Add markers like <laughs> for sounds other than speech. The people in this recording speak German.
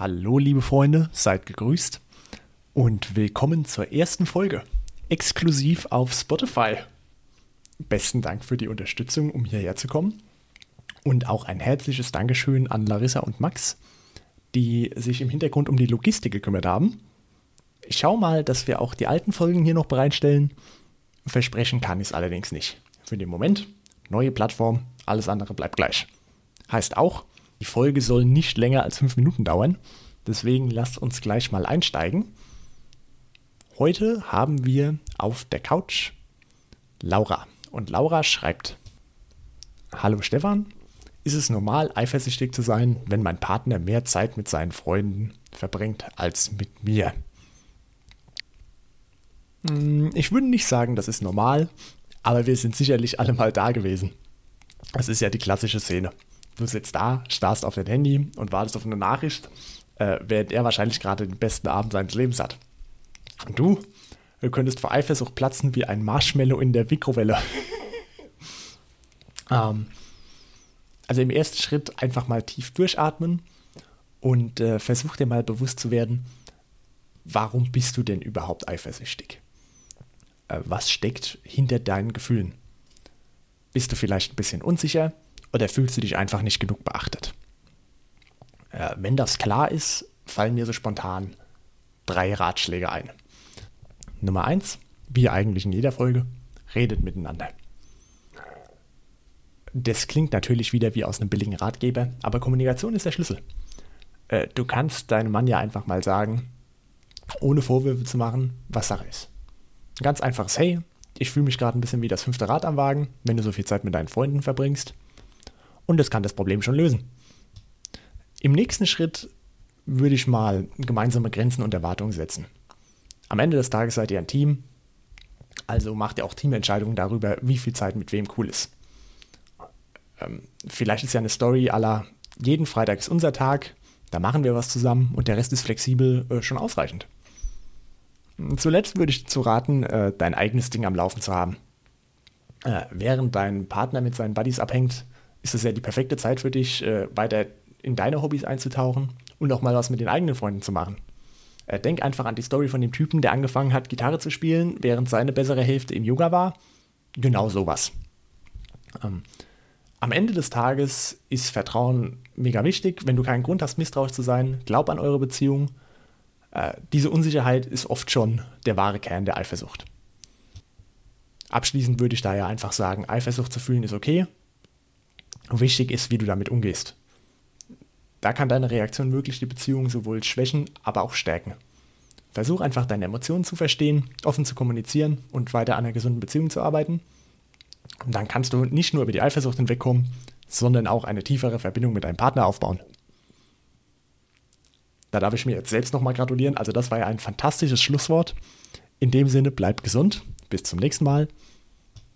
Hallo, liebe Freunde, seid gegrüßt und willkommen zur ersten Folge, exklusiv auf Spotify. Besten Dank für die Unterstützung, um hierher zu kommen. Und auch ein herzliches Dankeschön an Larissa und Max, die sich im Hintergrund um die Logistik gekümmert haben. Ich schau mal, dass wir auch die alten Folgen hier noch bereitstellen. Versprechen kann ich es allerdings nicht. Für den Moment, neue Plattform, alles andere bleibt gleich. Heißt auch, die Folge soll nicht länger als fünf Minuten dauern. Deswegen lasst uns gleich mal einsteigen. Heute haben wir auf der Couch Laura. Und Laura schreibt: Hallo Stefan, ist es normal, eifersüchtig zu sein, wenn mein Partner mehr Zeit mit seinen Freunden verbringt als mit mir? Hm, ich würde nicht sagen, das ist normal, aber wir sind sicherlich alle mal da gewesen. Das ist ja die klassische Szene du sitzt da, starrst auf dein Handy und wartest auf eine Nachricht, äh, während er wahrscheinlich gerade den besten Abend seines Lebens hat. Und du, du könntest vor Eifersucht platzen wie ein Marshmallow in der Mikrowelle. <laughs> ähm, also im ersten Schritt einfach mal tief durchatmen und äh, versuch dir mal bewusst zu werden, warum bist du denn überhaupt eifersüchtig? Äh, was steckt hinter deinen Gefühlen? Bist du vielleicht ein bisschen unsicher? Oder fühlst du dich einfach nicht genug beachtet? Äh, wenn das klar ist, fallen mir so spontan drei Ratschläge ein. Nummer eins, wie eigentlich in jeder Folge, redet miteinander. Das klingt natürlich wieder wie aus einem billigen Ratgeber, aber Kommunikation ist der Schlüssel. Äh, du kannst deinem Mann ja einfach mal sagen, ohne Vorwürfe zu machen, was Sache ist. Ein ganz einfaches Hey, ich fühle mich gerade ein bisschen wie das fünfte Rad am Wagen, wenn du so viel Zeit mit deinen Freunden verbringst und es kann das Problem schon lösen. Im nächsten Schritt würde ich mal gemeinsame Grenzen und Erwartungen setzen. Am Ende des Tages seid ihr ein Team, also macht ihr auch Teamentscheidungen darüber, wie viel Zeit mit wem cool ist. Ähm, vielleicht ist ja eine Story aller jeden Freitag ist unser Tag, da machen wir was zusammen und der Rest ist flexibel äh, schon ausreichend. Zuletzt würde ich dazu raten, äh, dein eigenes Ding am Laufen zu haben. Äh, während dein Partner mit seinen Buddies abhängt, ist es ja die perfekte Zeit für dich, äh, weiter in deine Hobbys einzutauchen und auch mal was mit den eigenen Freunden zu machen. Äh, denk einfach an die Story von dem Typen, der angefangen hat, Gitarre zu spielen, während seine bessere Hälfte im Yoga war. Genau sowas. Ähm, am Ende des Tages ist Vertrauen mega wichtig. Wenn du keinen Grund hast, misstrauisch zu sein, glaub an eure Beziehung. Äh, diese Unsicherheit ist oft schon der wahre Kern der Eifersucht. Abschließend würde ich daher einfach sagen, Eifersucht zu fühlen ist okay, wichtig ist, wie du damit umgehst. Da kann deine Reaktion wirklich die Beziehung sowohl schwächen, aber auch stärken. Versuch einfach deine Emotionen zu verstehen, offen zu kommunizieren und weiter an einer gesunden Beziehung zu arbeiten. Und dann kannst du nicht nur über die Eifersucht hinwegkommen, sondern auch eine tiefere Verbindung mit deinem Partner aufbauen. Da darf ich mir jetzt selbst nochmal gratulieren. Also das war ja ein fantastisches Schlusswort. In dem Sinne, bleib gesund. Bis zum nächsten Mal.